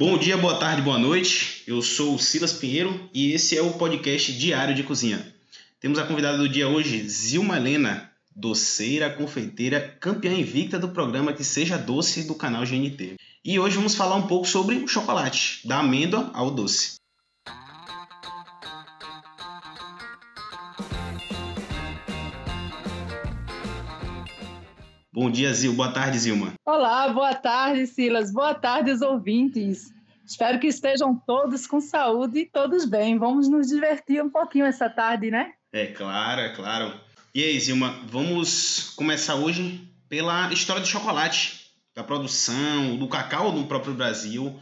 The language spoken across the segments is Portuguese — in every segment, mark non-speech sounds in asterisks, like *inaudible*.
Bom dia, boa tarde, boa noite. Eu sou o Silas Pinheiro e esse é o podcast Diário de Cozinha. Temos a convidada do dia hoje, Zilma Helena, doceira, confeiteira, campeã invicta do programa Que Seja Doce do canal GNT. E hoje vamos falar um pouco sobre o chocolate, da amêndoa ao doce. Bom dia, Zil. Boa tarde, Zilma. Olá, boa tarde, Silas. Boa tarde, os ouvintes. Espero que estejam todos com saúde e todos bem. Vamos nos divertir um pouquinho essa tarde, né? É claro, é claro. E aí, Zilma, vamos começar hoje pela história do chocolate, da produção, do cacau no próprio Brasil.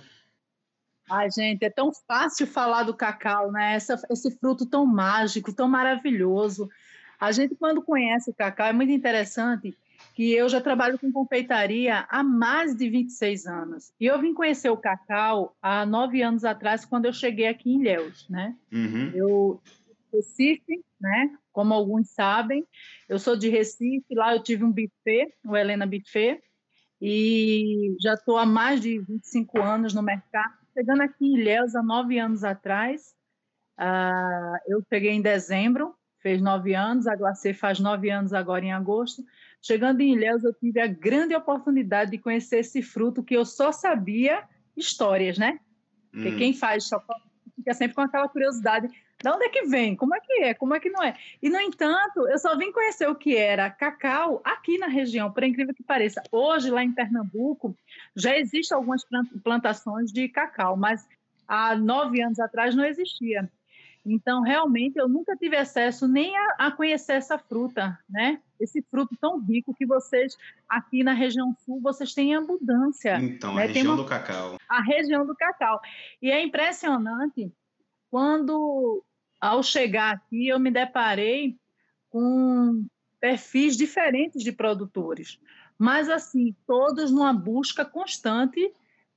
Ai, gente, é tão fácil falar do cacau, né? Essa, esse fruto tão mágico, tão maravilhoso. A gente, quando conhece o cacau, é muito interessante que eu já trabalho com confeitaria há mais de 26 anos. E eu vim conhecer o cacau há nove anos atrás, quando eu cheguei aqui em Ilhéus, né? Uhum. Eu, Recife, né? Como alguns sabem, eu sou de Recife, lá eu tive um buffet, o Helena Buffet, e já estou há mais de 25 anos no mercado. Chegando aqui em Ilhéus há nove anos atrás, uh, eu cheguei em dezembro, fez nove anos, a Glacê faz nove anos agora em agosto. Chegando em Ilhéus, eu tive a grande oportunidade de conhecer esse fruto que eu só sabia histórias, né? Porque hum. quem faz chocolate fica sempre com aquela curiosidade. De onde é que vem? Como é que é? Como é que não é? E, no entanto, eu só vim conhecer o que era cacau aqui na região, por incrível que pareça. Hoje, lá em Pernambuco, já existem algumas plantações de cacau, mas há nove anos atrás não existia. Então, realmente, eu nunca tive acesso nem a, a, conhecer essa fruta, né? Esse fruto tão rico que vocês, aqui na região sul, vocês têm abundância. Então, né? a região uma, do cacau. A região do cacau. E é impressionante quando, ao chegar aqui, eu me deparei com perfis diferentes de produtores. Mas, assim, todos numa busca constante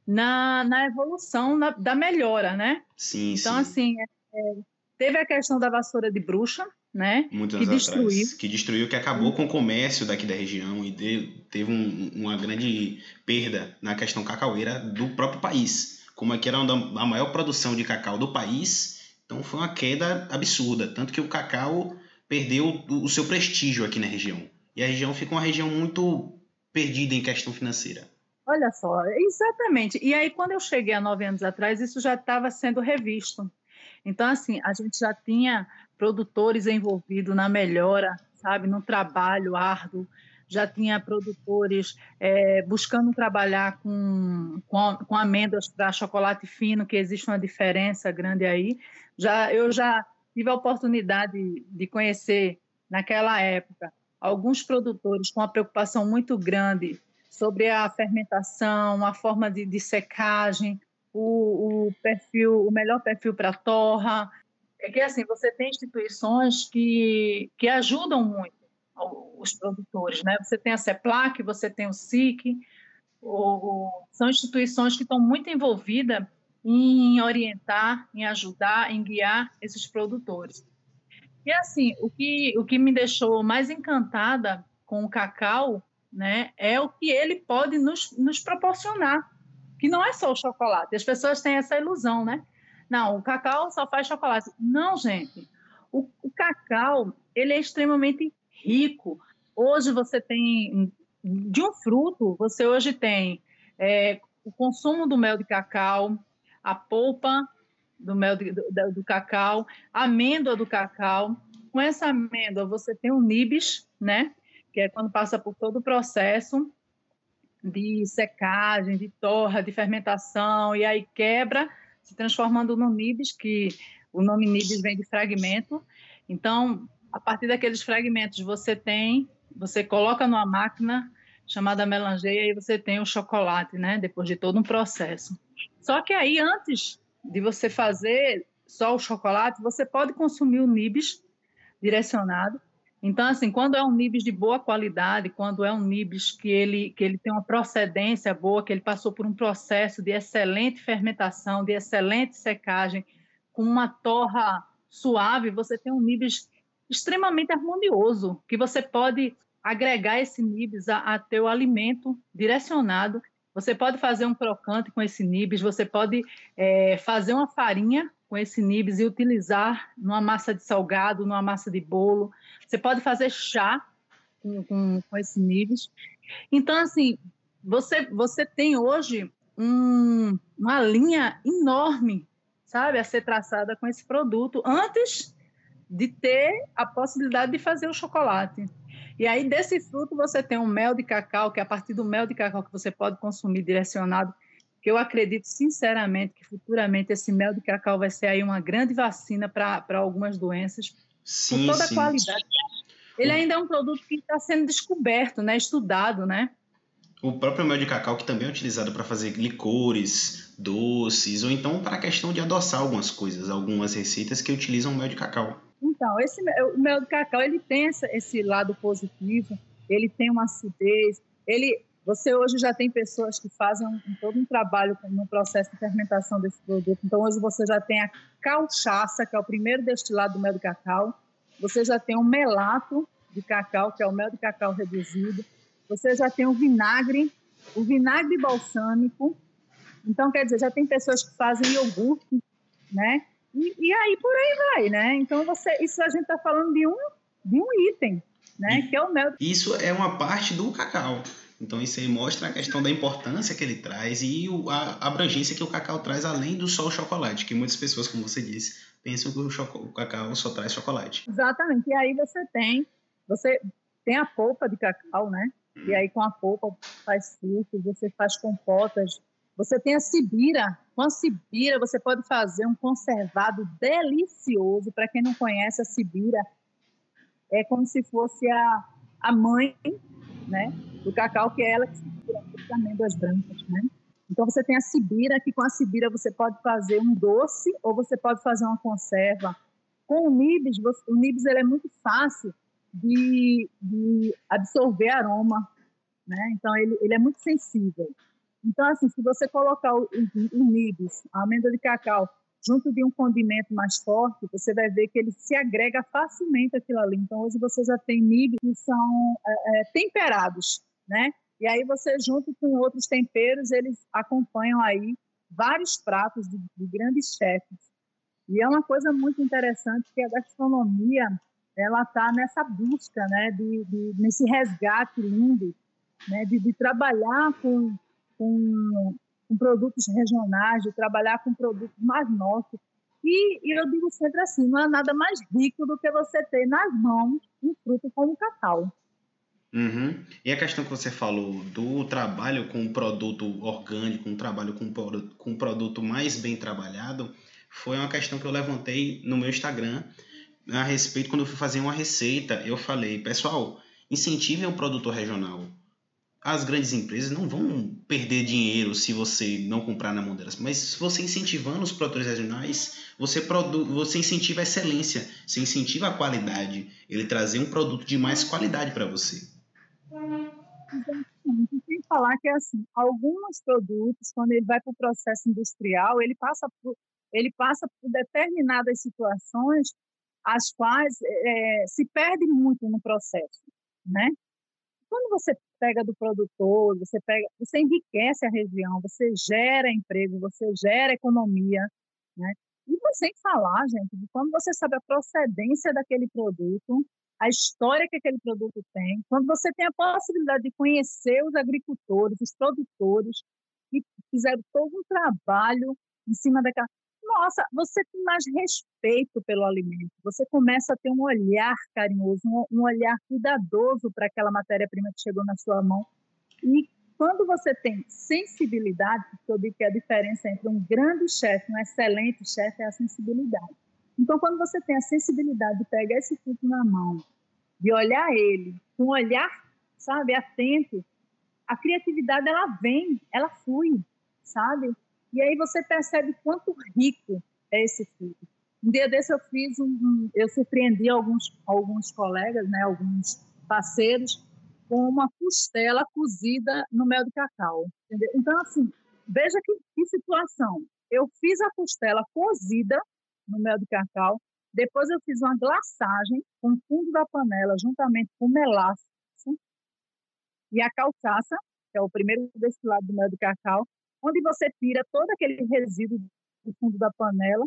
na, na evolução na, da melhora, né? Sim, então, sim. assim, é, é Teve a questão da vassoura de bruxa, né? Muitos que anos destruiu. atrás. Que destruiu, que acabou com o comércio daqui da região e de, teve um, uma grande perda na questão cacaueira do próprio país. Como aqui era a maior produção de cacau do país, então foi uma queda absurda. Tanto que o cacau perdeu o, o seu prestígio aqui na região. E a região fica uma região muito perdida em questão financeira. Olha só, exatamente. E aí, quando eu cheguei há nove anos atrás, isso já estava sendo revisto. Então, assim, a gente já tinha produtores envolvidos na melhora, sabe, no trabalho árduo, já tinha produtores é, buscando trabalhar com, com, com amêndoas para chocolate fino, que existe uma diferença grande aí. Já, eu já tive a oportunidade de conhecer, naquela época, alguns produtores com uma preocupação muito grande sobre a fermentação, a forma de, de secagem, o, o perfil, o melhor perfil para torra. É que assim, você tem instituições que, que ajudam muito os produtores, né? Você tem a CEPLAC, você tem o SIC, são instituições que estão muito envolvidas em orientar, em ajudar, em guiar esses produtores. E assim, o que, o que me deixou mais encantada com o cacau, né, é o que ele pode nos, nos proporcionar que não é só o chocolate. As pessoas têm essa ilusão, né? Não, o cacau só faz chocolate. Não, gente. O, o cacau, ele é extremamente rico. Hoje você tem, de um fruto, você hoje tem é, o consumo do mel de cacau, a polpa do mel de, do, do, cacau, a amêndoa do cacau. Com essa amêndoa você tem o nibs, né? Que é quando passa por todo o processo de secagem, de torra, de fermentação, e aí quebra, se transformando no nibs, que o nome nibs vem de fragmento. Então, a partir daqueles fragmentos, você tem, você coloca numa máquina chamada melangeia e você tem o chocolate, né? Depois de todo um processo. Só que aí, antes de você fazer só o chocolate, você pode consumir o nibs direcionado, então, assim, quando é um nibs de boa qualidade, quando é um nibs que ele, que ele tem uma procedência boa, que ele passou por um processo de excelente fermentação, de excelente secagem, com uma torra suave, você tem um nibs extremamente harmonioso, que você pode agregar esse nibs a, a teu alimento direcionado Você pode fazer um crocante com esse nibs, você pode é, fazer uma farinha com esse nibs e utilizar numa massa de salgado, numa massa de bolo. Você pode fazer chá com, com, com esse nibs. Então, assim, você, você tem hoje um, uma linha enorme, sabe, a ser traçada com esse produto antes de ter a possibilidade de fazer o chocolate. E aí, desse fruto, você tem um mel de cacau, que é a partir do mel de cacau que você pode consumir direcionado, que eu acredito sinceramente que futuramente esse mel de cacau vai ser aí uma grande vacina para algumas doenças, sim, com toda sim. a qualidade. Ele ainda é um produto que está sendo descoberto, né, estudado, né? O próprio mel de cacau, que também é utilizado para fazer licores, doces, ou então para a questão de adoçar algumas coisas, algumas receitas que utilizam mel de cacau. Então, esse, o mel de cacau, ele tem esse lado positivo, ele tem uma acidez, ele, você hoje já tem pessoas que fazem um, todo um trabalho no processo de fermentação desse produto. Então, hoje você já tem a cachaça, que é o primeiro destilado do mel de cacau, você já tem o melato de cacau, que é o mel de cacau reduzido, você já tem o vinagre, o vinagre balsâmico. Então, quer dizer, já tem pessoas que fazem iogurte, né? E, e aí por aí vai, né? Então, você, isso a gente está falando de um, de um item, né? que é o mel. Isso é uma parte do cacau. Então, isso aí mostra a questão da importância que ele traz e a abrangência que o cacau traz além do só o chocolate, que muitas pessoas, como você disse, pensam que o, o cacau só traz chocolate. Exatamente. E aí você tem, você tem a polpa de cacau, né? E aí com a polpa faz suco, você faz compotas. Você tem a sibira. Com a sibira você pode fazer um conservado delicioso. Para quem não conhece a sibira, é como se fosse a, a mãe né, do cacau, que é ela que se as amêndoas brancas. Né? Então você tem a sibira, que com a sibira você pode fazer um doce ou você pode fazer uma conserva. Com o nibs, o nibs ele é muito fácil de, de absorver aroma, né? Então ele, ele é muito sensível. Então assim, se você colocar o, o, o nibs, a amêndoa de cacau, junto de um condimento mais forte, você vai ver que ele se agrega facilmente aquilo ali. Então hoje você já tem nibs que são é, é, temperados, né? E aí você junto com outros temperos, eles acompanham aí vários pratos de, de grandes chefes. E é uma coisa muito interessante que a gastronomia ela está nessa busca, né, de, de, nesse resgate lindo, né, de, de trabalhar com, com, com, produtos regionais, de trabalhar com produtos mais nossos. E, e, eu digo sempre assim, não há nada mais rico do que você ter nas mãos um fruto como o cacau. Uhum. E a questão que você falou do trabalho com um produto orgânico, um trabalho com, com um produto mais bem trabalhado, foi uma questão que eu levantei no meu Instagram, a respeito, quando eu fui fazer uma receita, eu falei, pessoal, incentivem o produtor regional. As grandes empresas não vão perder dinheiro se você não comprar na mão delas, mas se você incentivando os produtores regionais, você, produ você incentiva a excelência, você incentiva a qualidade, ele trazer um produto de mais qualidade para você. Sem falar que assim, alguns produtos, quando ele vai para o processo industrial, ele passa por, ele passa por determinadas situações as quais é, se perde muito no processo, né? Quando você pega do produtor, você pega, você enriquece a região, você gera emprego, você gera economia, né? E sem falar, gente, de quando você sabe a procedência daquele produto, a história que aquele produto tem, quando você tem a possibilidade de conhecer os agricultores, os produtores, que fizeram todo um trabalho em cima daquela nossa, você tem mais respeito pelo alimento, você começa a ter um olhar carinhoso, um, um olhar cuidadoso para aquela matéria-prima que chegou na sua mão. E quando você tem sensibilidade, digo que a diferença entre um grande chefe um excelente chefe é a sensibilidade. Então, quando você tem a sensibilidade de pegar esse fruto na mão, de olhar ele com um olhar, sabe, atento, a criatividade ela vem, ela flui, sabe? E aí você percebe quanto rico é esse fruto. Um dia desse eu fiz um, eu surpreendi alguns alguns colegas, né, alguns parceiros com uma costela cozida no mel de cacau. Entendeu? Então assim, veja que, que situação. Eu fiz a costela cozida no mel de cacau, depois eu fiz uma glaçagem com o fundo da panela juntamente com melaço e a calçaça que é o primeiro destilado do mel de cacau, onde você tira todo aquele resíduo do fundo da panela,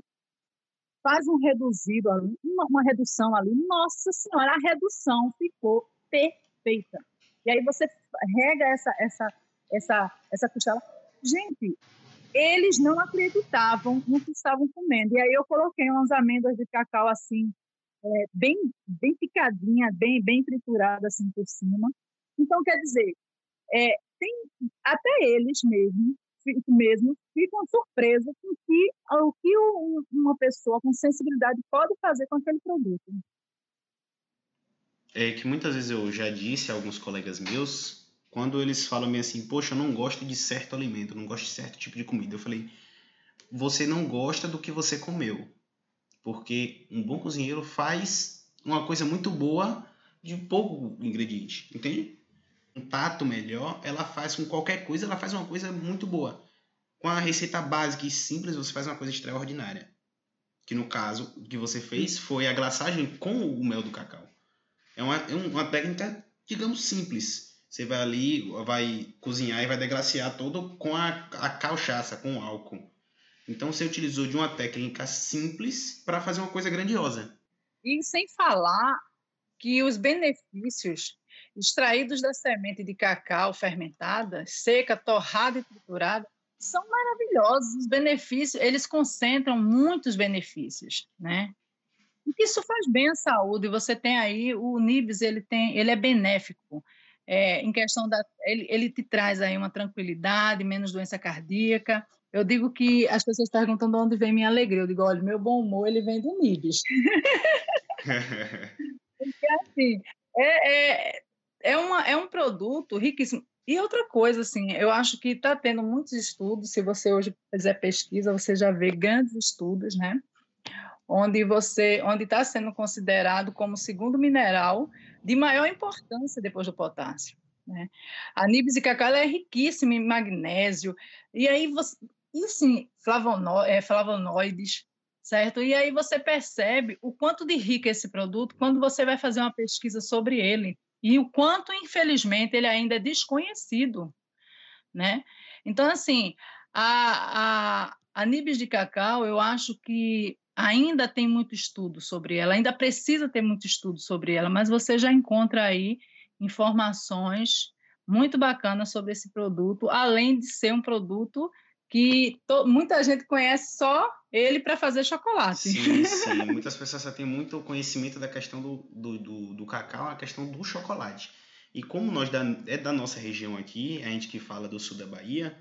faz um reduzido ali, uma, uma redução ali. Nossa Senhora, a redução ficou perfeita. E aí você rega essa, essa, essa, essa costela. Gente, eles não acreditavam no que estavam comendo. E aí eu coloquei umas amêndoas de cacau assim, é, bem, bem picadinha, bem, bem triturada assim por cima. Então, quer dizer, é, tem, até eles mesmos mesmo ficam surpresos com que, o que uma pessoa com sensibilidade pode fazer com aquele produto. É que muitas vezes eu já disse a alguns colegas meus, quando eles falam assim, poxa, eu não gosto de certo alimento, não gosto de certo tipo de comida. Eu falei, você não gosta do que você comeu. Porque um bom cozinheiro faz uma coisa muito boa de pouco ingrediente, entende? Um tato melhor, ela faz com qualquer coisa, ela faz uma coisa muito boa. Com a receita básica e simples, você faz uma coisa extraordinária. Que no caso, o que você fez foi a glaçagem com o mel do cacau. É uma, é uma técnica, digamos, simples. Você vai ali, vai cozinhar e vai degraciar todo com a, a cachaça, com o álcool. Então você utilizou de uma técnica simples para fazer uma coisa grandiosa. E sem falar que os benefícios extraídos da semente de cacau fermentada, seca, torrada e triturada, são maravilhosos. Os benefícios, eles concentram muitos benefícios, né? Isso faz bem à saúde. Você tem aí o NIBS, ele tem, ele é benéfico. É, em questão da, ele, ele te traz aí uma tranquilidade, menos doença cardíaca. Eu digo que as pessoas perguntam de onde vem minha alegria. Eu digo, olha, meu bom humor ele vem do NIBS. *laughs* Porque assim, é, é, é, uma, é um produto riquíssimo. E outra coisa, assim, eu acho que está tendo muitos estudos, se você hoje fizer pesquisa, você já vê grandes estudos, né? Onde você, onde está sendo considerado como segundo mineral de maior importância depois do potássio. Né? A nibs e cacau é riquíssima em magnésio, e aí você, e assim, flavono, é, flavonoides, certo? E aí você percebe o quanto de rico é esse produto quando você vai fazer uma pesquisa sobre ele e o quanto, infelizmente, ele ainda é desconhecido, né? Então, assim, a, a, a nibs de cacau, eu acho que ainda tem muito estudo sobre ela, ainda precisa ter muito estudo sobre ela, mas você já encontra aí informações muito bacanas sobre esse produto, além de ser um produto que to, muita gente conhece só ele para fazer chocolate. Sim, sim. *laughs* Muitas pessoas só têm muito conhecimento da questão do, do, do, do cacau, a questão do chocolate. E como nós da, é da nossa região aqui, a gente que fala do sul da Bahia,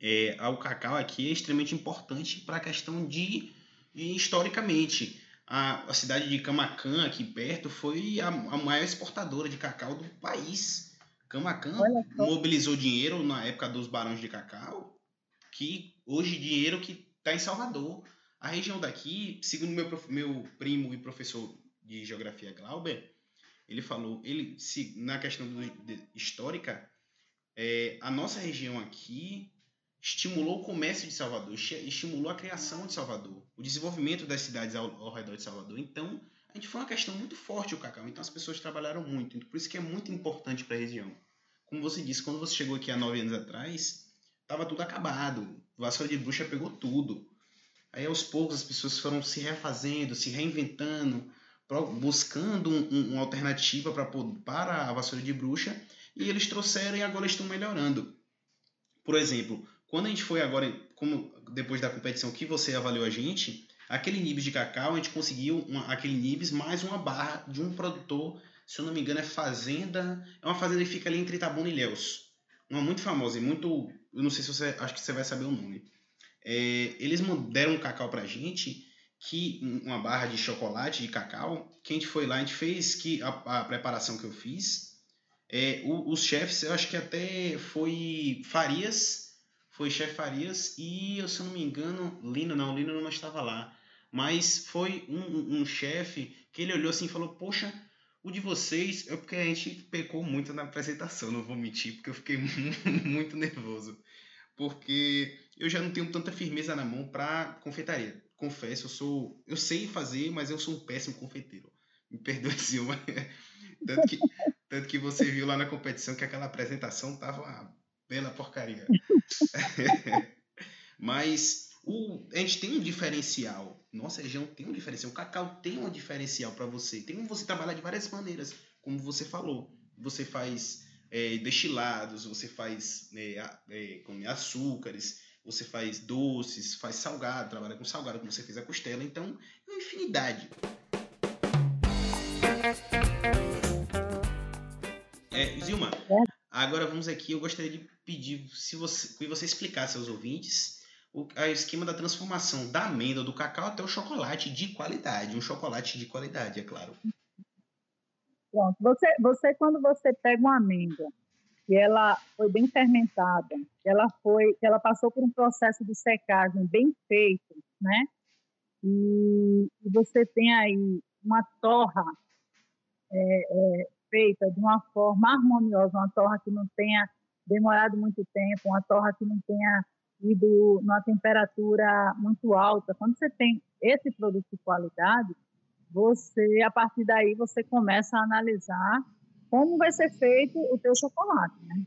é, o cacau aqui é extremamente importante para a questão de, de historicamente, a, a, cidade de Camacan, aqui perto, foi a, a maior exportadora de cacau do país. Camacan mobilizou dinheiro na época dos barões de cacau que hoje dinheiro que está em Salvador. A região daqui, segundo meu, meu primo e professor de geografia Glauber, ele falou, ele se na questão do, de, histórica, é, a nossa região aqui estimulou o comércio de Salvador, estimulou a criação de Salvador, o desenvolvimento das cidades ao, ao redor de Salvador. Então, a gente foi uma questão muito forte o cacau. Então, as pessoas trabalharam muito. Por isso que é muito importante para a região. Como você disse, quando você chegou aqui há nove anos atrás, tava tudo acabado. Vassoura de Bruxa pegou tudo. Aí aos poucos as pessoas foram se refazendo, se reinventando, buscando um, um, uma alternativa pra, para a Vassoura de Bruxa e eles trouxeram e agora estão melhorando. Por exemplo, quando a gente foi agora, como depois da competição que você avaliou a gente, aquele nibs de cacau, a gente conseguiu uma, aquele nibs mais uma barra de um produtor, se eu não me engano é Fazenda, é uma fazenda que fica ali entre Itabuna e Ilhéus. Uma muito famosa e muito eu não sei se você. Acho que você vai saber o nome. É, eles deram um cacau pra gente, que uma barra de chocolate de cacau, que a gente foi lá, a gente fez que a, a preparação que eu fiz. É, o, os chefes, eu acho que até foi Farias, foi chefe Farias, e se eu não me engano, Lino, não, Lino não estava lá. Mas foi um, um chefe que ele olhou assim e falou: Poxa, o de vocês é porque a gente pecou muito na apresentação, não vou mentir, porque eu fiquei *laughs* muito nervoso. Porque eu já não tenho tanta firmeza na mão para confeitaria. Confesso, eu sou. Eu sei fazer, mas eu sou um péssimo confeiteiro. Me perdoe *laughs* eu. tanto, que, Tanto que você viu lá na competição que aquela apresentação tava uma bela porcaria. *laughs* Mas o, a gente tem um diferencial. Nossa região tem um diferencial. O cacau tem um diferencial para você. Tem como você trabalhar de várias maneiras, como você falou. Você faz é, destilados, você faz é, é, com açúcares, você faz doces, faz salgado, trabalha com salgado, como você fez a costela. Então, é uma infinidade. É, Zilma, agora vamos aqui. Eu gostaria de pedir se você, que você explicasse aos ouvintes o a esquema da transformação da amêndoa do cacau até o chocolate de qualidade. Um chocolate de qualidade, é claro. Pronto. Você, você quando você pega uma amêndoa que ela foi bem fermentada, ela foi, ela passou por um processo de secagem bem feito, né? E, e você tem aí uma torra é, é, feita de uma forma harmoniosa, uma torra que não tenha demorado muito tempo, uma torra que não tenha ido numa temperatura muito alta. Quando você tem esse produto de qualidade, você, a partir daí, você começa a analisar como vai ser feito o teu chocolate, né?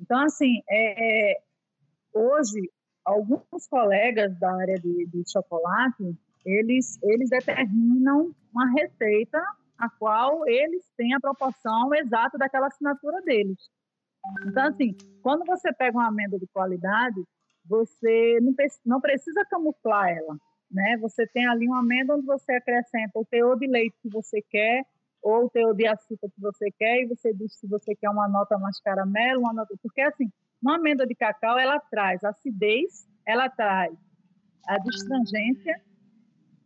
Então, assim, é, é hoje, alguns colegas da área de, de chocolate, eles, eles determinam uma receita a qual eles têm a proporção exata daquela assinatura deles. Então, assim, quando você pega uma amêndoa de qualidade, você não, não precisa camuflar ela, né? Você tem ali uma amêndoa onde você acrescenta o teor de leite que você quer ou o teor de açúcar que você quer e você diz se você quer uma nota mais caramelo, uma nota... Porque, assim, uma amêndoa de cacau, ela traz acidez, ela traz a distrangência,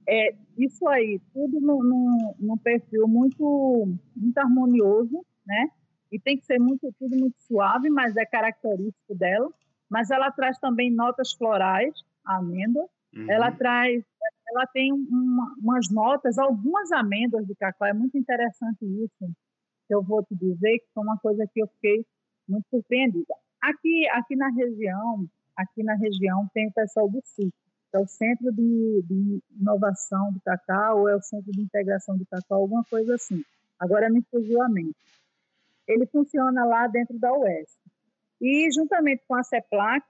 é, isso aí, tudo num perfil muito, muito harmonioso, né? E tem que ser muito tudo muito suave, mas é característico dela. Mas ela traz também notas florais, a amêndoa. Uhum. Ela traz, ela tem uma, umas notas, algumas amêndoas de cacau. É muito interessante isso. Que eu vou te dizer que foi uma coisa que eu fiquei muito surpreendida. Aqui, aqui na região, aqui na região tem o pessoal do CIC, que é o Centro de, de Inovação do Cacau, ou é o Centro de Integração do Cacau, alguma coisa assim. Agora me fugiu a mente ele funciona lá dentro da UES. E, juntamente com a CEPLAC,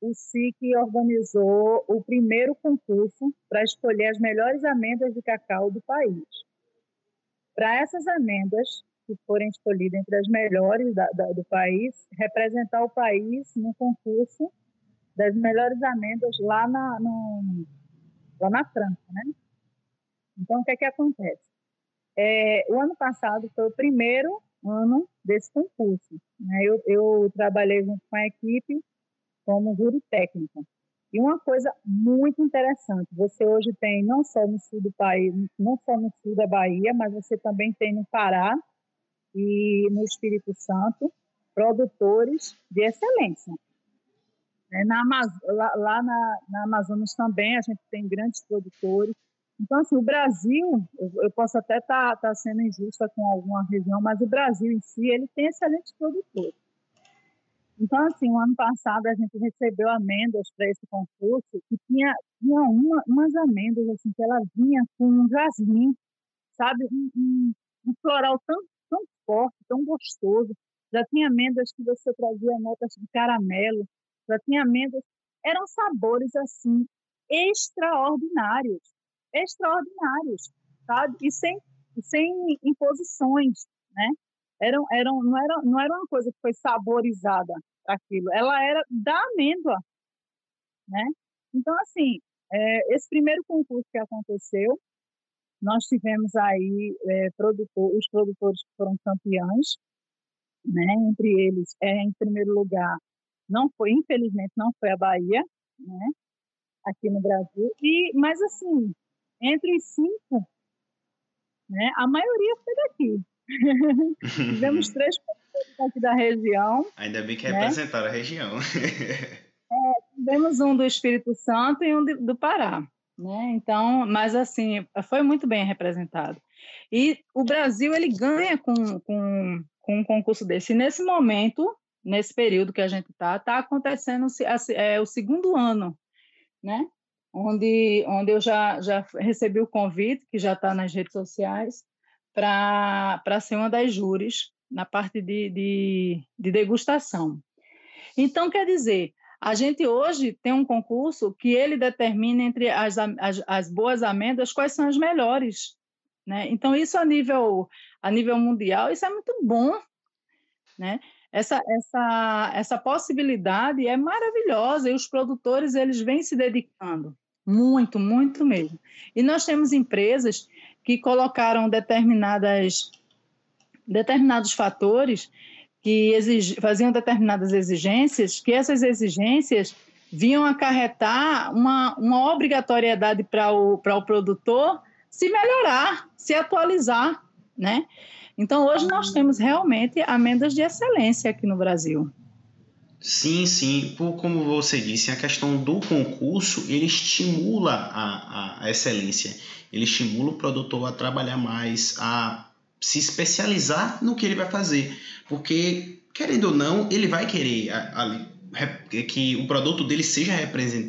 o SIC organizou o primeiro concurso para escolher as melhores amêndoas de cacau do país. Para essas amêndoas, que forem escolhidas entre as melhores da, da, do país, representar o país no concurso das melhores amêndoas lá na, no, lá na França, né? Então, o que é que acontece? É, o ano passado foi o primeiro ano desse concurso. Né? Eu, eu trabalhei junto com a equipe como júri técnica. E uma coisa muito interessante, você hoje tem não só no sul do país, não só no sul da Bahia, mas você também tem no Pará e no Espírito Santo produtores de excelência. É, na, lá, lá na, na Amazonas também a gente tem grandes produtores então, assim, o Brasil, eu, posso até estar tá, tá sendo injusta com alguma região, mas o Brasil em si, ele tem excelentes produtores. Então, assim, o ano passado a gente recebeu amêndoas para esse concurso que tinha, tinha uma, umas amêndoas, assim, que ela vinha com um jasmim, sabe? Um, um, um floral tão, tão forte, tão gostoso. Já tinha amêndoas que você trazia notas de caramelo, já tinha amêndoas. Eram sabores, assim, extraordinários extraordinários, sabe? E sem, sem imposições, né? Eram, eram, não, era, não era uma coisa que foi saborizada aquilo, ela era da amêndoa, né? Então, assim, é, esse primeiro concurso que aconteceu, nós tivemos aí é, produtor, os produtores que foram campeões, né? Entre eles, é, em primeiro lugar, não foi, infelizmente, não foi a Bahia, né? Aqui no Brasil. E, mas assim, entre os cinco, né, a maioria foi daqui. *laughs* Tivemos três pessoas aqui da região. Ainda bem que né? representaram a região. *laughs* é, tivemos um do Espírito Santo e um do Pará. Né? Então, mas assim, foi muito bem representado. E o Brasil ele ganha com, com, com um concurso desse. E nesse momento, nesse período que a gente está, está acontecendo é, o segundo ano, né? Onde, onde eu já, já recebi o convite, que já está nas redes sociais, para ser uma das júris na parte de, de, de degustação. Então, quer dizer, a gente hoje tem um concurso que ele determina entre as, as, as boas amêndoas quais são as melhores. Né? Então, isso a nível, a nível mundial, isso é muito bom. Né? Essa, essa, essa possibilidade é maravilhosa e os produtores eles vêm se dedicando muito, muito mesmo. E nós temos empresas que colocaram determinadas, determinados fatores que exig, faziam determinadas exigências, que essas exigências vinham acarretar uma, uma obrigatoriedade para o, o produtor se melhorar, se atualizar, né? Então, hoje nós temos realmente amendas de excelência aqui no Brasil. Sim, sim. Por, como você disse, a questão do concurso, ele estimula a, a, a excelência. Ele estimula o produtor a trabalhar mais, a se especializar no que ele vai fazer. Porque, querendo ou não, ele vai querer a, a, que o produto dele seja,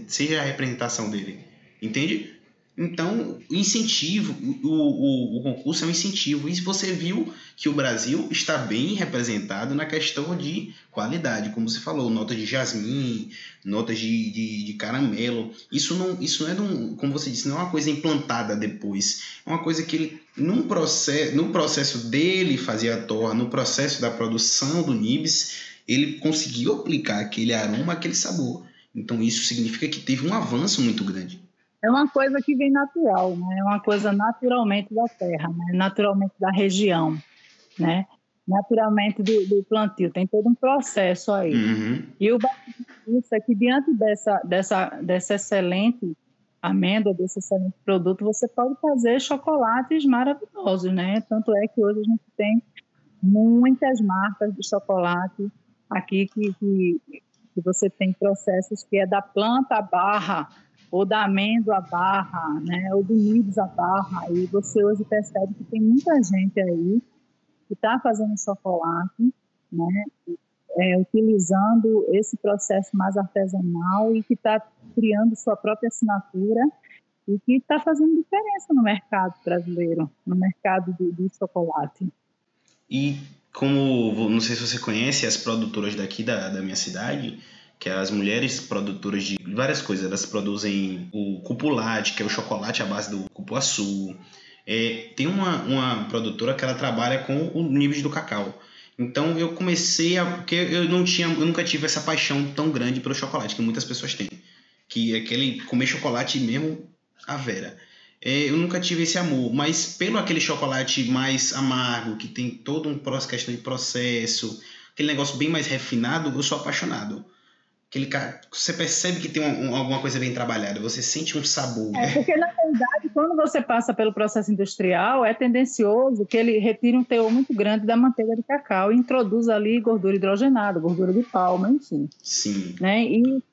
seja a representação dele. Entende? Então, o incentivo, o, o, o, concurso é um incentivo. E você viu que o Brasil está bem representado na questão de qualidade, como você falou, notas de jasmim, notas de, de, de, caramelo. Isso não, isso não é, um, como você disse, não é uma coisa implantada depois. É uma coisa que ele, num processo, no processo dele fazer a torra, no processo da produção do nibs, ele conseguiu aplicar aquele aroma, aquele sabor. Então, isso significa que teve um avanço muito grande é uma coisa que vem natural, né? É uma coisa naturalmente da terra, né? Naturalmente da região, né? Naturalmente do, do plantio. Tem todo um processo aí. Uhum. E o isso é que diante dessa, dessa, dessa excelente amêndoa, desse excelente produto, você pode fazer chocolates maravilhosos, né? Tanto é que hoje a gente tem muitas marcas de chocolate aqui que, que, que você tem processos que é da planta barra ou da amêndoa barra, né, ou do nibs a barra, e você hoje percebe que tem muita gente aí que está fazendo chocolate, né, é, utilizando esse processo mais artesanal e que está criando sua própria assinatura e que está fazendo diferença no mercado brasileiro, no mercado do, do chocolate. E como, não sei se você conhece as produtoras daqui da, da minha cidade, que as mulheres produtoras de várias coisas, elas produzem o cupulate, que é o chocolate à base do cupuaçu. É, tem uma, uma produtora que ela trabalha com o nível do cacau. Então eu comecei a. Porque eu não tinha. Eu nunca tive essa paixão tão grande pelo chocolate, que muitas pessoas têm. Que é aquele comer chocolate mesmo a vera. É, eu nunca tive esse amor, mas pelo aquele chocolate mais amargo, que tem todo um questão de processo, aquele negócio bem mais refinado, eu sou apaixonado aquele cara, você percebe que tem um, alguma coisa bem trabalhada, você sente um sabor. É, porque na verdade, quando você passa pelo processo industrial, é tendencioso que ele retire um teor muito grande da manteiga de cacau e introduz ali gordura hidrogenada, gordura de palma, enfim. Sim. Né? E,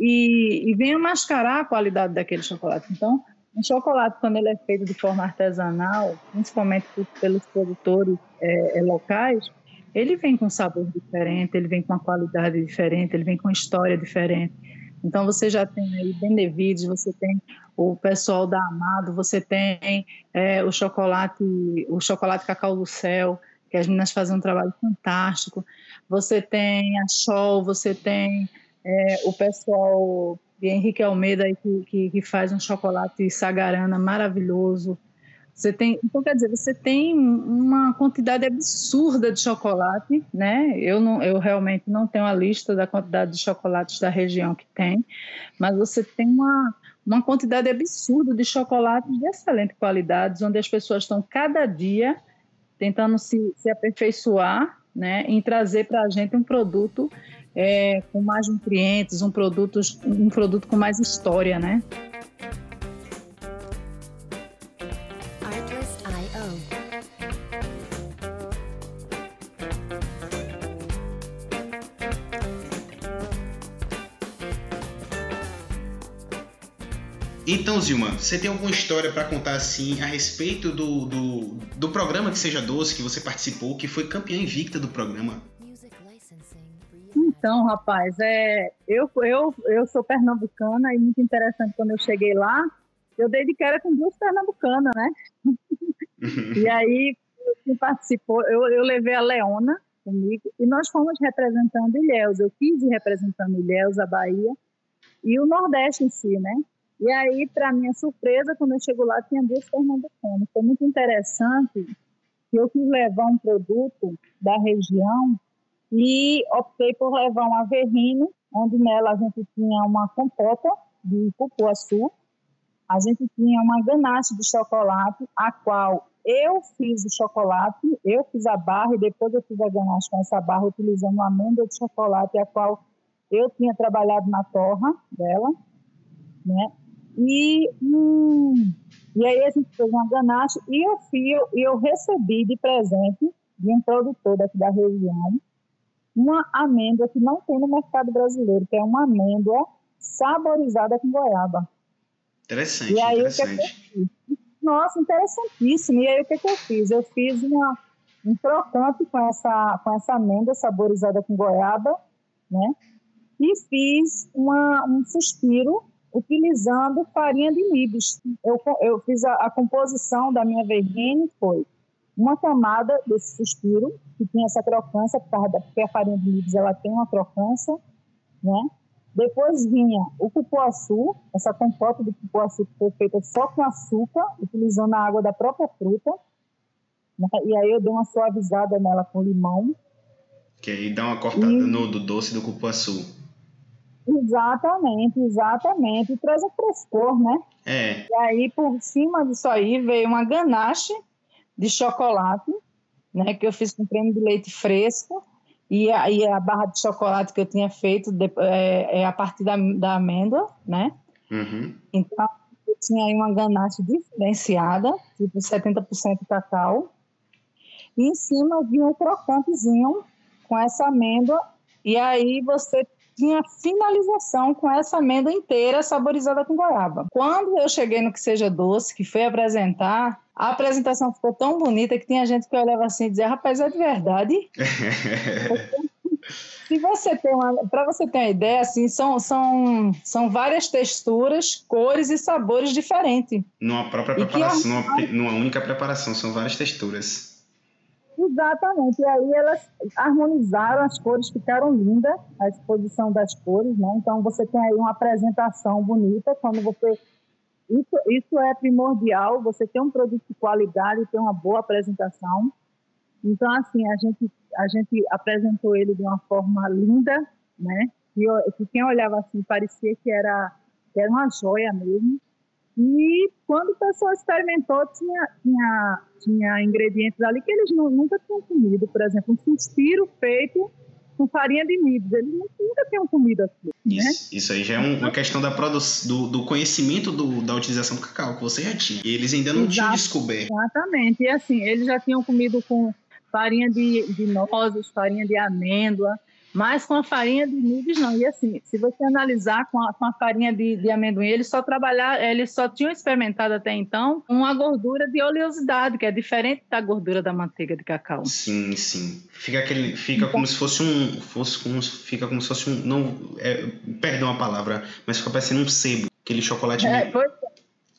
e, e venha mascarar a qualidade daquele chocolate. Então, um chocolate, quando ele é feito de forma artesanal, principalmente pelos produtores é, é locais, ele vem com sabor diferente, ele vem com uma qualidade diferente, ele vem com uma história diferente. Então você já tem aí Benevides, você tem o pessoal da Amado, você tem é, o chocolate, o chocolate Cacau do Céu, que as meninas fazem um trabalho fantástico. Você tem a Show, você tem é, o pessoal de Henrique Almeida que, que, que faz um chocolate sagarana maravilhoso. Você tem, então quer dizer, você tem uma quantidade absurda de chocolate, né? Eu não, eu realmente não tenho a lista da quantidade de chocolates da região que tem, mas você tem uma uma quantidade absurda de chocolates de excelente qualidade, onde as pessoas estão cada dia tentando se, se aperfeiçoar, né, em trazer para a gente um produto é, com mais nutrientes, um produto, um produto com mais história, né? Então, Zilma, você tem alguma história para contar assim a respeito do, do, do programa que seja doce que você participou, que foi campeã invicta do programa? Então, rapaz, é, eu, eu, eu sou pernambucana e muito interessante quando eu cheguei lá, eu dei de cara com duas pernambucanas, né? Uhum. e aí quem participou, eu, eu levei a Leona comigo e nós fomos representando Ilhéus. Eu quis ir representando Ilhéus, a Bahia e o Nordeste em si, né? E aí, para minha surpresa, quando eu chego lá, tinha duas pernambucanas. Foi muito interessante que eu quis levar um produto da região e optei por levar um averrino, onde nela a gente tinha uma compota de cupuaçu, a gente tinha uma ganache de chocolate, a qual eu fiz o chocolate, eu fiz a barra e depois eu fiz a ganache com essa barra utilizando uma amêndoa de chocolate, a qual eu tinha trabalhado na torra dela, né? E, hum, e aí a gente fez uma ganache e eu, fio, eu recebi de presente de um produtor daqui da região uma amêndoa que não tem no mercado brasileiro, que é uma amêndoa saborizada com goiaba. Interessante, e aí, interessante. Nossa, interessantíssimo. E aí o que, que eu fiz? Eu fiz uma, um trocante com essa, com essa amêndoa saborizada com goiaba, né? E fiz uma, um suspiro utilizando farinha de nibs. Eu, eu fiz a, a composição da minha verrine, foi uma camada desse suspiro, que tinha essa crocância, porque a farinha de nibs ela tem uma crocância, né? Depois vinha o cupuaçu, essa compota de cupuaçu que foi feita só com açúcar, utilizando a água da própria fruta. Né? E aí eu dei uma suavizada nela com limão. Que aí dá uma cortada e... no do doce do cupuaçu. Exatamente, exatamente. Traz um frescor, né? É. E aí, por cima disso aí, veio uma ganache de chocolate, né? Que eu fiz com creme de leite fresco. E aí a barra de chocolate que eu tinha feito de, é, é, a partir da, da amêndoa, né? Uhum. Então, eu tinha aí uma ganache diferenciada, tipo 70% cacau. E em cima vinha um crocantezinho com essa amêndoa. E aí você tinha finalização com essa amêndoa inteira saborizada com goiaba. Quando eu cheguei no Que Seja Doce, que foi apresentar, a apresentação ficou tão bonita que tinha gente que olhava assim e dizia, rapaz, é de verdade? *laughs* Se você tem uma, para você ter uma ideia, assim, são, são, são várias texturas, cores e sabores diferentes. Numa própria preparação, numa, numa única preparação, são várias texturas. Exatamente. E aí elas harmonizaram, as cores ficaram lindas, a exposição das cores, né? Então você tem aí uma apresentação bonita quando você isso, isso é primordial, você tem um produto de qualidade, tem uma boa apresentação. Então, assim, a gente, a gente apresentou ele de uma forma linda, né? Que, que quem olhava assim parecia que era, que era uma joia mesmo. E quando o pessoal experimentou, tinha, tinha, tinha ingredientes ali que eles não, nunca tinham comido. Por exemplo, um suspiro feito com farinha de nibs. Eles nunca tinham comido aquilo. Isso, né? isso aí já é um, uma questão da do, do conhecimento do, da utilização do cacau, que você já tinha. E eles ainda não Exato, tinham descoberto. Exatamente. E assim, eles já tinham comido com farinha de, de nozes, farinha de amêndoa, mas com a farinha de nibs não. E assim, se você analisar com a, com a farinha de, de amendoim, eles só trabalhar, eles só tinham experimentado até então uma gordura de oleosidade, que é diferente da gordura da manteiga de cacau. Sim, sim. Fica aquele, fica então, como se fosse um, fosse como, fica como se fosse um, não, é, perdão a palavra, mas fica parecendo um sebo, aquele chocolate é, meio,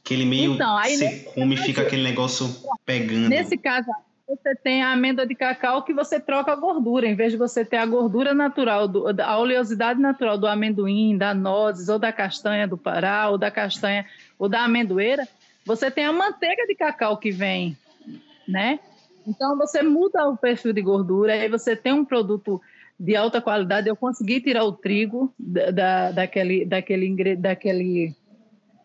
que ele meio então, aí você come, fica aquele negócio pegando. Nesse caso você tem a amêndoa de cacau que você troca a gordura, em vez de você ter a gordura natural, do, a oleosidade natural do amendoim, da nozes, ou da castanha do Pará, ou da castanha, ou da amendoeira, você tem a manteiga de cacau que vem, né? Então você muda o perfil de gordura, aí você tem um produto de alta qualidade. Eu consegui tirar o trigo da, da daquele, daquele, daquele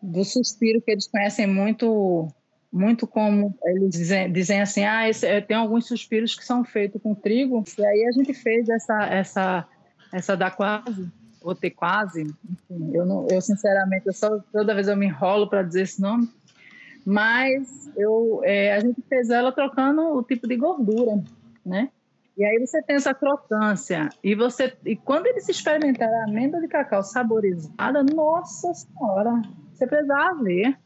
do suspiro que eles conhecem muito muito como eles dizem, dizem assim, ah, esse, eh, tem alguns suspiros que são feitos com trigo, e aí a gente fez essa essa essa da quase ou ter quase, enfim, eu não, eu sinceramente eu só toda vez eu me enrolo para dizer esse nome, mas eu é, a gente fez ela trocando o tipo de gordura, né? E aí você tem essa crocância e você e quando eles experimentaram a amêndoa de cacau saborizada, nossa senhora, você precisava ver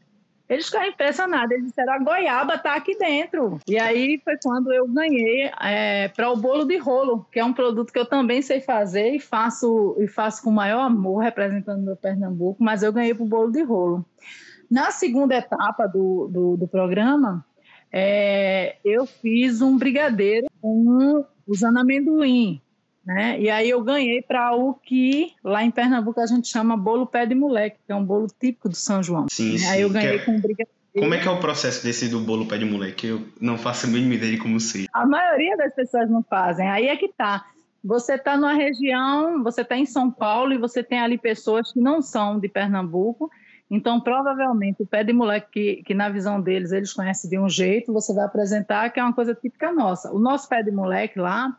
eles ficaram impressionados, eles disseram, a goiaba está aqui dentro. E aí foi quando eu ganhei é, para o bolo de rolo, que é um produto que eu também sei fazer e faço, e faço com o maior amor, representando meu Pernambuco, mas eu ganhei para o bolo de rolo. Na segunda etapa do, do, do programa, é, eu fiz um brigadeiro com, usando amendoim, né? E aí eu ganhei para o que lá em Pernambuco a gente chama bolo pé de moleque, que é um bolo típico do São João. Sim, né? sim. Aí eu ganhei é... com brigadeiro. Como é que é o processo desse do bolo pé de moleque? Eu não faço a mínima ideia de como ser. A maioria das pessoas não fazem. Aí é que tá. Você está numa região, você está em São Paulo e você tem ali pessoas que não são de Pernambuco. Então, provavelmente, o pé de moleque, que, que na visão deles eles conhecem de um jeito, você vai apresentar que é uma coisa típica nossa. O nosso pé de moleque lá,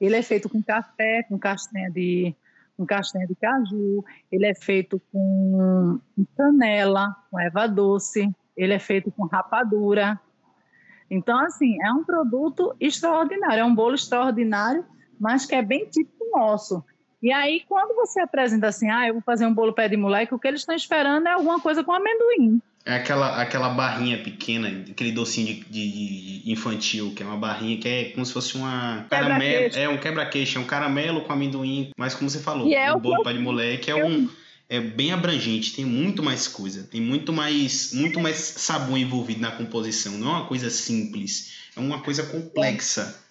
ele é feito com café, com castanha de, com castanha de caju, ele é feito com canela, com erva doce, ele é feito com rapadura. Então, assim, é um produto extraordinário, é um bolo extraordinário, mas que é bem típico nosso. E aí, quando você apresenta assim, ah, eu vou fazer um bolo pé de moleque, o que eles estão esperando é alguma coisa com amendoim. É aquela, aquela barrinha pequena, aquele docinho de, de, de infantil, que é uma barrinha que é como se fosse uma caramelo. É um quebra-queixo, é um caramelo com amendoim. Mas como você falou, é o bolo de moleque é um é bem abrangente, tem muito mais coisa, tem muito mais, muito mais sabor envolvido na composição. Não é uma coisa simples, é uma coisa complexa.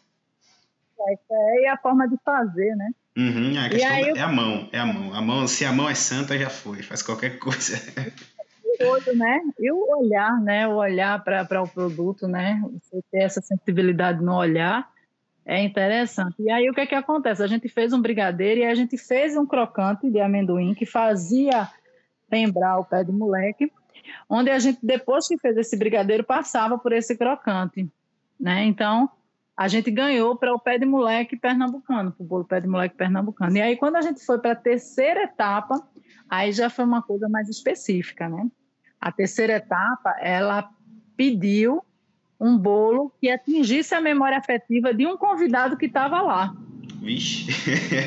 É, é a forma de fazer, né? Uhum, a questão é a mão, é a mão. A mão, se a mão é santa, já foi, faz qualquer coisa. *laughs* Olho, né? E o olhar, né? O olhar para o produto, né? Você ter essa sensibilidade no olhar é interessante. E aí o que é que acontece? A gente fez um brigadeiro e a gente fez um crocante de amendoim que fazia lembrar o pé de moleque, onde a gente, depois que fez esse brigadeiro, passava por esse crocante, né? Então, a gente ganhou para o pé de moleque pernambucano, para o bolo pé de moleque pernambucano. E aí, quando a gente foi para a terceira etapa, aí já foi uma coisa mais específica, né? A terceira etapa, ela pediu um bolo que atingisse a memória afetiva de um convidado que estava lá. Vixe,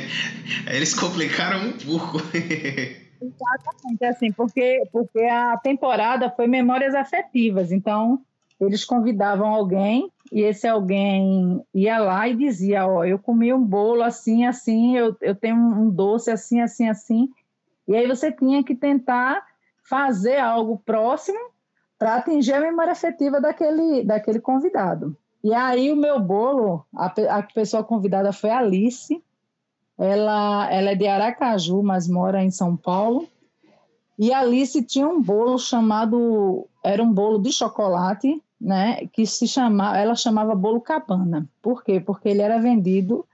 *laughs* eles complicaram um pouco. *laughs* Exatamente, assim, porque, porque a temporada foi memórias afetivas, então eles convidavam alguém e esse alguém ia lá e dizia, ó, eu comi um bolo assim, assim, eu, eu tenho um doce assim, assim, assim, e aí você tinha que tentar fazer algo próximo para atingir a memória afetiva daquele, daquele convidado. E aí o meu bolo, a, a pessoa convidada foi a Alice, ela, ela é de Aracaju, mas mora em São Paulo, e a Alice tinha um bolo chamado, era um bolo de chocolate, né, que se chamava, ela chamava bolo cabana. Por quê? Porque ele era vendido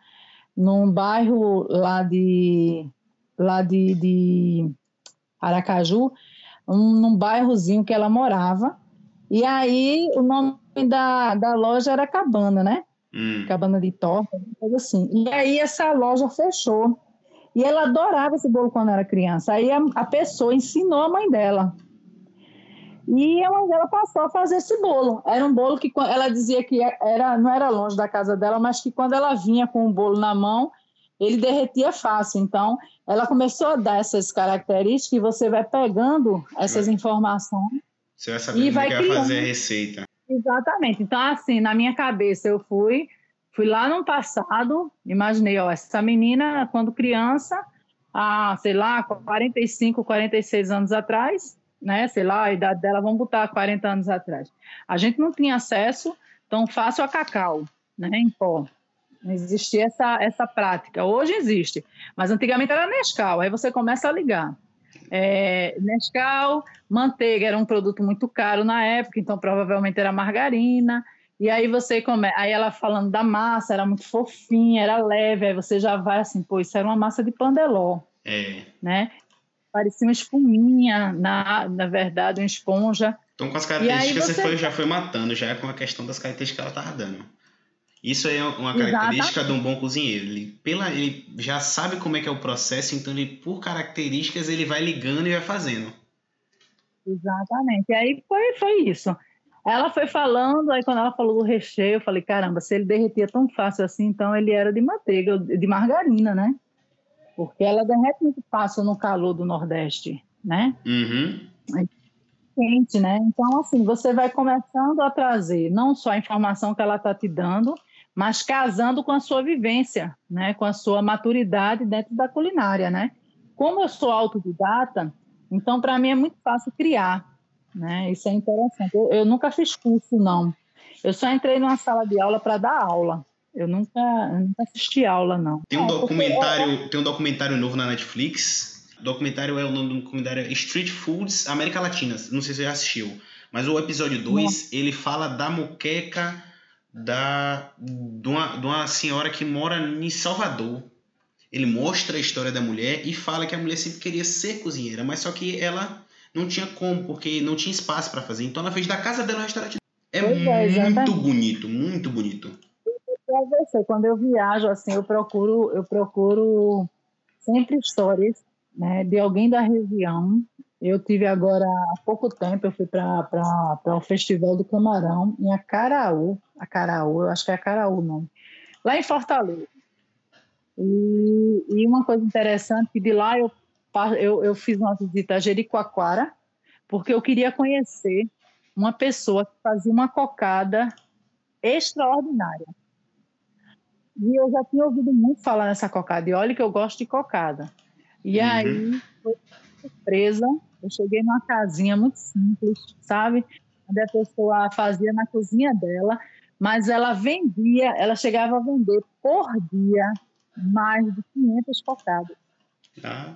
num bairro lá de lá de, de Aracaju, um, num bairrozinho que ela morava. E aí o nome da, da loja era Cabana, né? Hum. Cabana de torta, coisa assim. E aí essa loja fechou. E ela adorava esse bolo quando era criança. Aí a, a pessoa ensinou a mãe dela. E a mãe dela passou a fazer esse bolo. Era um bolo que ela dizia que era, não era longe da casa dela, mas que quando ela vinha com o bolo na mão, ele derretia fácil. Então, ela começou a dar essas características e você vai pegando essas informações. Você vai e vai, vai fazer a receita. Exatamente. Então, assim, na minha cabeça, eu fui, fui lá no passado, imaginei, ó, essa menina, quando criança, há, sei lá, 45, 46 anos atrás, né, sei lá, a idade dela, vamos botar 40 anos atrás. A gente não tinha acesso tão fácil a cacau, né, em pó. Não existia essa, essa prática. Hoje existe, mas antigamente era Nescau. Aí você começa a ligar. É, Nescau, manteiga era um produto muito caro na época, então provavelmente era margarina. E aí você começa, aí ela falando da massa, era muito fofinha, era leve, aí você já vai assim, pô, isso era uma massa de pandeló. É. Né? Parecia uma espuminha, na, na verdade, uma esponja. Então, com as características, você... você foi, já foi matando, já é com a questão das características que ela estava dando. Isso é uma característica Exatamente. de um bom cozinheiro. Ele, pela, ele já sabe como é que é o processo, então ele, por características, ele vai ligando e vai fazendo. Exatamente. E aí foi, foi isso. Ela foi falando, aí quando ela falou do recheio, eu falei, caramba, se ele derretia tão fácil assim, então ele era de manteiga, de margarina, né? Porque ela derrete muito fácil no calor do Nordeste, né? Uhum. É quente, né? Então, assim, você vai começando a trazer não só a informação que ela está te dando, mas casando com a sua vivência, né, com a sua maturidade dentro da culinária, né? Como eu sou autodidata, então para mim é muito fácil criar, né? Isso é interessante. Eu, eu, nunca fiz curso não. Eu só entrei numa sala de aula para dar aula. Eu nunca, nunca assisti aula, não. Tem um, é, documentário, tem um documentário novo na Netflix. O documentário é o nome do documentário é Street Foods América Latina. Não sei se você já assistiu. Mas o episódio 2, ele fala da moqueca da, de, uma, de uma senhora que mora em Salvador. Ele mostra a história da mulher e fala que a mulher sempre queria ser cozinheira, mas só que ela não tinha como, porque não tinha espaço para fazer. Então ela fez da casa dela um restaurante. É, é muito bonito, muito bonito. Quando eu viajo assim, eu procuro, eu procuro sempre histórias, né, de alguém da região. Eu tive agora há pouco tempo, eu fui para o Festival do Camarão em Acaraú, Acaraú, eu acho que é Acaraú o nome, lá em Fortaleza. E, e uma coisa interessante, que de lá eu, eu, eu fiz uma visita a Jericoacoara, porque eu queria conhecer uma pessoa que fazia uma cocada extraordinária. E eu já tinha ouvido muito falar nessa cocada, e olha que eu gosto de cocada. E uhum. aí, foi surpresa, eu cheguei numa casinha muito simples, sabe? Onde a pessoa fazia na cozinha dela, mas ela vendia, ela chegava a vender por dia mais de 500 cocadas. Ah,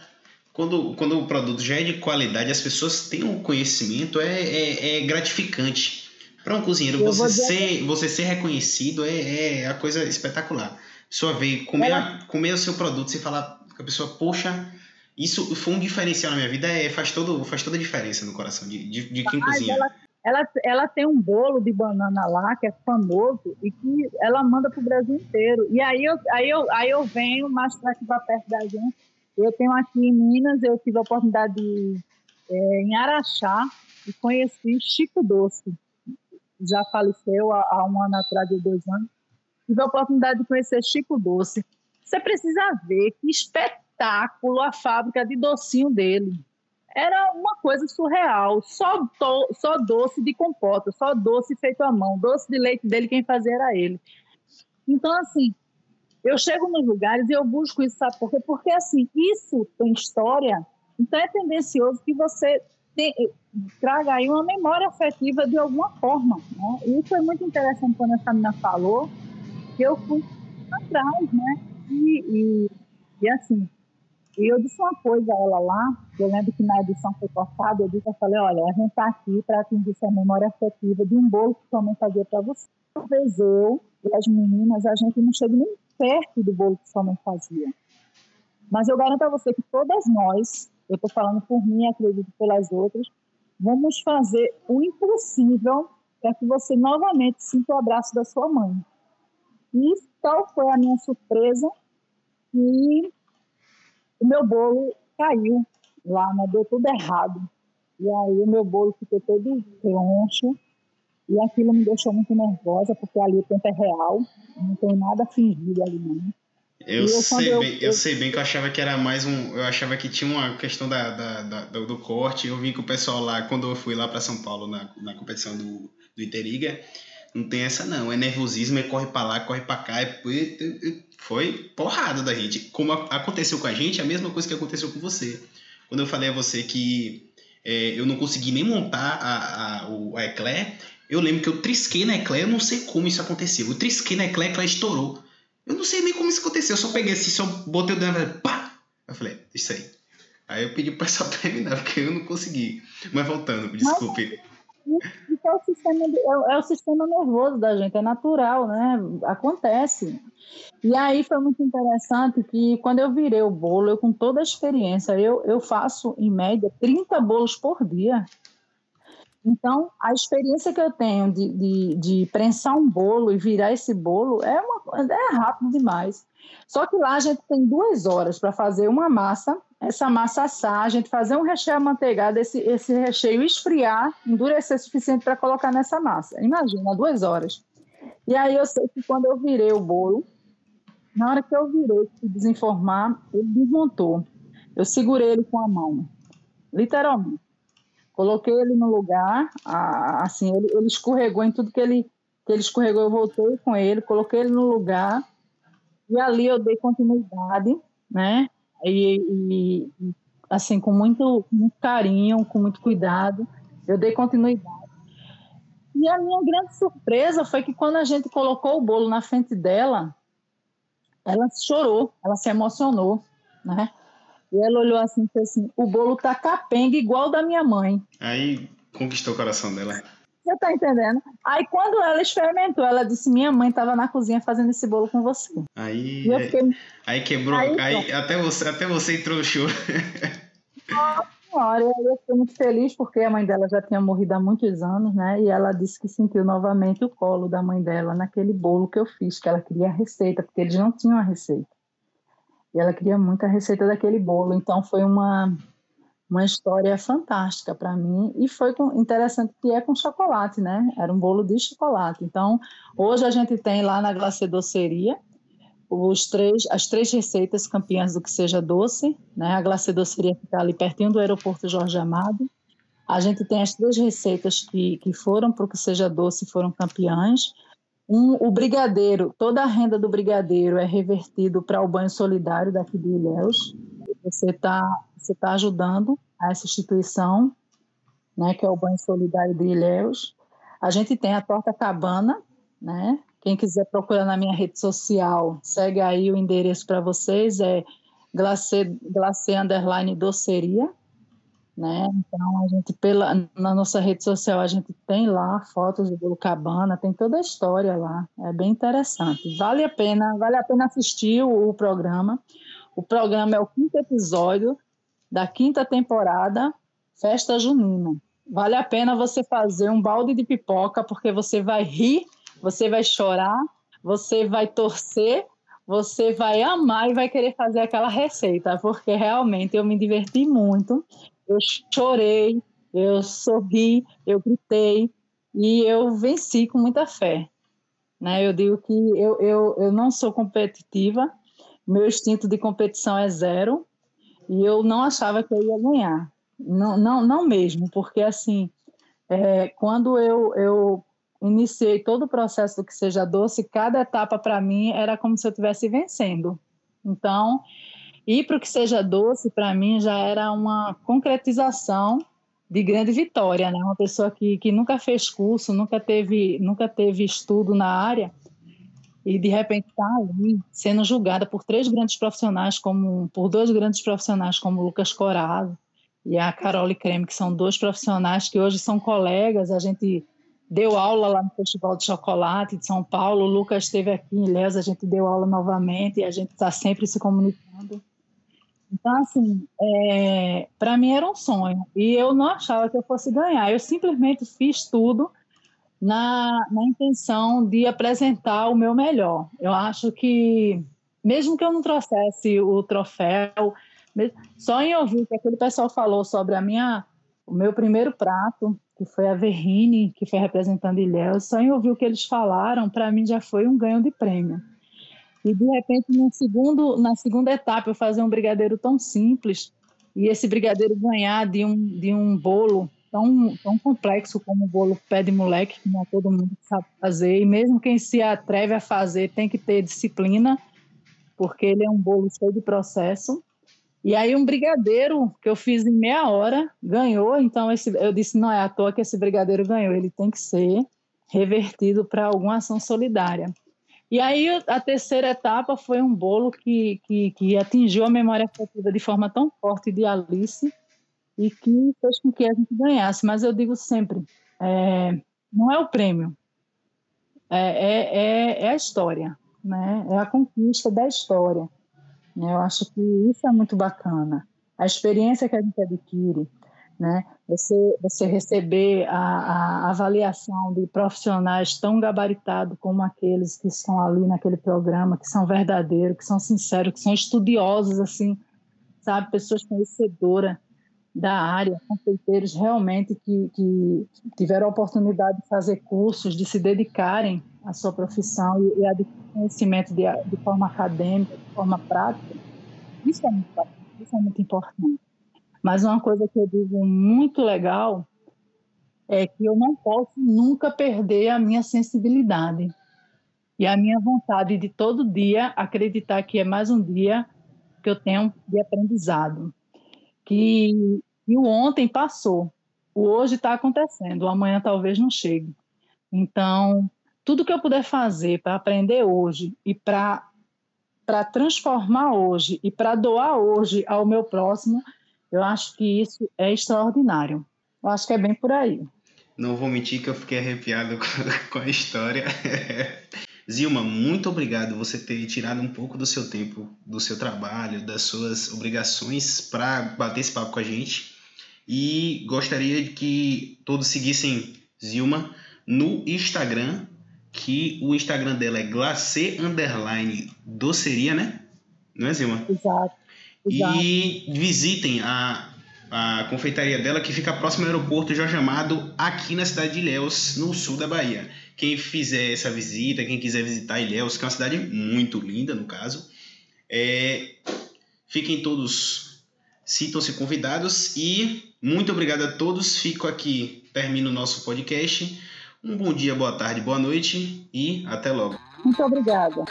quando, quando o produto já é de qualidade, as pessoas têm um conhecimento, é, é, é gratificante. Para um cozinheiro, você ser, você ser reconhecido é, é a coisa espetacular. Sua vez, comer, ela... comer o seu produto, você falar com a pessoa, poxa, isso foi um diferencial na minha vida, é, faz, todo, faz toda a diferença no coração de, de, de quem cozinha. Ela, ela, ela tem um bolo de banana lá que é famoso e que ela manda para o Brasil inteiro. E aí eu, aí eu, aí eu venho mais para aqui para perto da gente. Eu tenho aqui em Minas, eu tive a oportunidade de, é, em Araxá e conheci Chico Doce já faleceu há, há um ano atrás, de dois anos. Tive a oportunidade de conhecer Chico Doce. Você precisa ver que espetáculo a fábrica de docinho dele. Era uma coisa surreal. Só, só doce de compota, só doce feito à mão. Doce de leite dele, quem fazia era ele. Então, assim, eu chego nos lugares e eu busco isso, sabe por quê? Porque, assim, isso tem história, então é tendencioso que você traga aí uma memória afetiva de alguma forma. Né? E isso foi muito interessante quando essa menina falou, que eu fui atrás, né? E, e, e assim, eu disse uma coisa a ela lá, eu lembro que na edição foi cortada, eu disse, eu falei, olha, a gente está aqui para atingir essa memória afetiva de um bolo que sua mãe fazia para você. Talvez eu e as meninas, a gente não chegue nem perto do bolo que sua mãe fazia. Mas eu garanto a você que todas nós, eu estou falando por mim, acredito pelas outras, vamos fazer o impossível para que você novamente sinta o abraço da sua mãe. E tal foi a minha surpresa que o meu bolo caiu lá, né? deu tudo errado. E aí o meu bolo ficou todo troncho e aquilo me deixou muito nervosa, porque ali o tempo é real, não tem nada fingido ali não. Eu, eu sei eu, bem, eu, eu, sei bem que eu achava que era mais um. Eu achava que tinha uma questão da, da, da do, do, corte. Eu vi que o pessoal lá, quando eu fui lá para São Paulo na, na competição do, do não tem essa não. É nervosismo, é corre para lá, corre para cá. É, foi porrada da gente. Como aconteceu com a gente, a mesma coisa que aconteceu com você. Quando eu falei a você que é, eu não consegui nem montar a, a, o, a Eclair, eu lembro que eu trisquei na Eclair, eu não sei como isso aconteceu. Eu trisquei na Eclair, a Eclair estourou. Eu não sei nem como isso aconteceu. Eu só peguei assim, só botei o dedo e pá! Eu falei, isso aí. Aí eu pedi pro pessoal *laughs* terminar, porque eu não consegui. Mas voltando, desculpe. Isso é o, sistema, é, é o sistema nervoso da gente, é natural, né? Acontece. E aí foi muito interessante que quando eu virei o bolo, eu com toda a experiência, eu, eu faço em média 30 bolos por dia. Então, a experiência que eu tenho de, de, de, prensar um bolo e virar esse bolo é, uma, é rápido demais. Só que lá a gente tem duas horas para fazer uma massa, essa massa assar, a gente fazer um recheio amanteigado, esse, esse recheio esfriar, endurecer o suficiente para colocar nessa massa. Imagina, duas horas. E aí eu sei que quando eu virei o bolo, na hora que eu virei, se desenformar, ele desmontou. Eu segurei ele com a mão, literalmente. Coloquei ele no lugar, assim, ele, ele escorregou em tudo que ele, que ele escorregou, eu voltei com ele, coloquei ele no lugar, e ali eu dei continuidade, né? E, e assim, com muito, muito carinho, com muito cuidado, eu dei continuidade. E a minha grande surpresa foi que quando a gente colocou o bolo na frente dela, ela chorou, ela se emocionou, né? E ela olhou assim e disse assim: o bolo tá capenga igual da minha mãe. Aí conquistou o coração dela. Você tá entendendo? Aí quando ela experimentou, ela disse: Minha mãe estava na cozinha fazendo esse bolo com você. Aí, fiquei... aí quebrou, aí, aí até, você, até você entrou no show. Senhora, eu fiquei muito feliz porque a mãe dela já tinha morrido há muitos anos, né? E ela disse que sentiu novamente o colo da mãe dela naquele bolo que eu fiz, que ela queria a receita, porque eles não tinham a receita. E ela queria muito a receita daquele bolo. Então foi uma uma história fantástica para mim e foi com, interessante que é com chocolate, né? Era um bolo de chocolate. Então, hoje a gente tem lá na Glacê Doceria os três, as três receitas campeãs do que seja doce, né? A Glacê Doceria fica ali pertinho do aeroporto Jorge Amado. A gente tem as três receitas que, que foram para o que seja doce foram campeãs. Um, o brigadeiro, toda a renda do brigadeiro é revertido para o banho solidário daqui de Ilhéus. Você está você tá ajudando essa instituição, né, que é o Banho Solidário de Ilhéus. A gente tem a Torta Cabana, né? Quem quiser procurar na minha rede social, segue aí o endereço para vocês, é glacê, glacê underline doceria, né? Então a gente pela na nossa rede social a gente tem lá fotos do bolo cabana, tem toda a história lá, é bem interessante. Vale a pena, vale a pena assistir o, o programa. O programa é o quinto episódio da quinta temporada, Festa Junina. Vale a pena você fazer um balde de pipoca, porque você vai rir, você vai chorar, você vai torcer, você vai amar e vai querer fazer aquela receita, porque realmente eu me diverti muito. Eu chorei, eu sorri, eu gritei e eu venci com muita fé. Né? Eu digo que eu, eu, eu não sou competitiva, meu instinto de competição é zero e eu não achava que eu ia ganhar. Não, não, não mesmo, porque assim, é, quando eu, eu iniciei todo o processo do que seja doce, cada etapa para mim era como se eu estivesse vencendo. Então, ir para o que seja doce para mim já era uma concretização de grande vitória, né? Uma pessoa que, que nunca fez curso, nunca teve, nunca teve estudo na área, e de repente está ali sendo julgada por três grandes profissionais, como por dois grandes profissionais como Lucas Corado e a Carole Creme, que são dois profissionais que hoje são colegas. A gente deu aula lá no Festival de Chocolate de São Paulo. O Lucas esteve aqui em Ilhéus, a gente deu aula novamente e a gente está sempre se comunicando. Então, assim, é, para mim era um sonho e eu não achava que eu fosse ganhar. Eu simplesmente fiz tudo na, na intenção de apresentar o meu melhor. Eu acho que, mesmo que eu não trouxesse o troféu, só em ouvir o que aquele pessoal falou sobre a minha, o meu primeiro prato, que foi a Verrine, que foi representando Ilhéus, só em ouvir o que eles falaram, para mim já foi um ganho de prêmio. E de repente, no segundo, na segunda etapa, eu fazer um brigadeiro tão simples e esse brigadeiro ganhar de um, de um bolo tão, tão complexo como o bolo pé de moleque, que não é todo mundo sabe fazer, e mesmo quem se atreve a fazer tem que ter disciplina, porque ele é um bolo cheio de processo. E aí um brigadeiro que eu fiz em meia hora ganhou, então esse, eu disse, não é à toa que esse brigadeiro ganhou, ele tem que ser revertido para alguma ação solidária. E aí a terceira etapa foi um bolo que, que, que atingiu a memória afetiva de forma tão forte de Alice, e que fez com que a gente ganhasse. Mas eu digo sempre, é, não é o prêmio, é, é, é, é, a história, né? é a conquista da história. Eu acho que isso é muito bacana. A experiência que a gente adquire, né? Você, você receber a, a, avaliação de profissionais tão gabaritados como aqueles que estão ali naquele programa, que são verdadeiros, que são sinceros, que são estudiosos, assim, sabe? Pessoas conhecedoras da área, confeiteiros realmente que, que tiveram a oportunidade de fazer cursos, de se dedicarem à sua profissão e, e adquirir conhecimento de, de forma acadêmica, de forma prática, isso é, muito, isso é muito importante. Mas uma coisa que eu digo muito legal é que eu não posso nunca perder a minha sensibilidade e a minha vontade de todo dia acreditar que é mais um dia que eu tenho de aprendizado que e o ontem passou, o hoje está acontecendo, o amanhã talvez não chegue. Então, tudo que eu puder fazer para aprender hoje e para para transformar hoje e para doar hoje ao meu próximo, eu acho que isso é extraordinário. Eu acho que é bem por aí. Não vou mentir que eu fiquei arrepiado *laughs* com a história. *laughs* Zilma, muito obrigado você ter tirado um pouco do seu tempo, do seu trabalho, das suas obrigações para bater esse papo com a gente. E gostaria de que todos seguissem Zilma no Instagram, que o Instagram dela é glacê underline doceria, né? Não é, Zilma? Exato. exato. E visitem a, a confeitaria dela, que fica próximo ao aeroporto Jorge Amado, aqui na cidade de Ilhéus, no sul da Bahia. Quem fizer essa visita, quem quiser visitar Ilhéus, que é uma cidade muito linda, no caso, é, fiquem todos, sintam-se convidados e muito obrigado a todos. Fico aqui, termino o nosso podcast. Um bom dia, boa tarde, boa noite e até logo. Muito obrigada.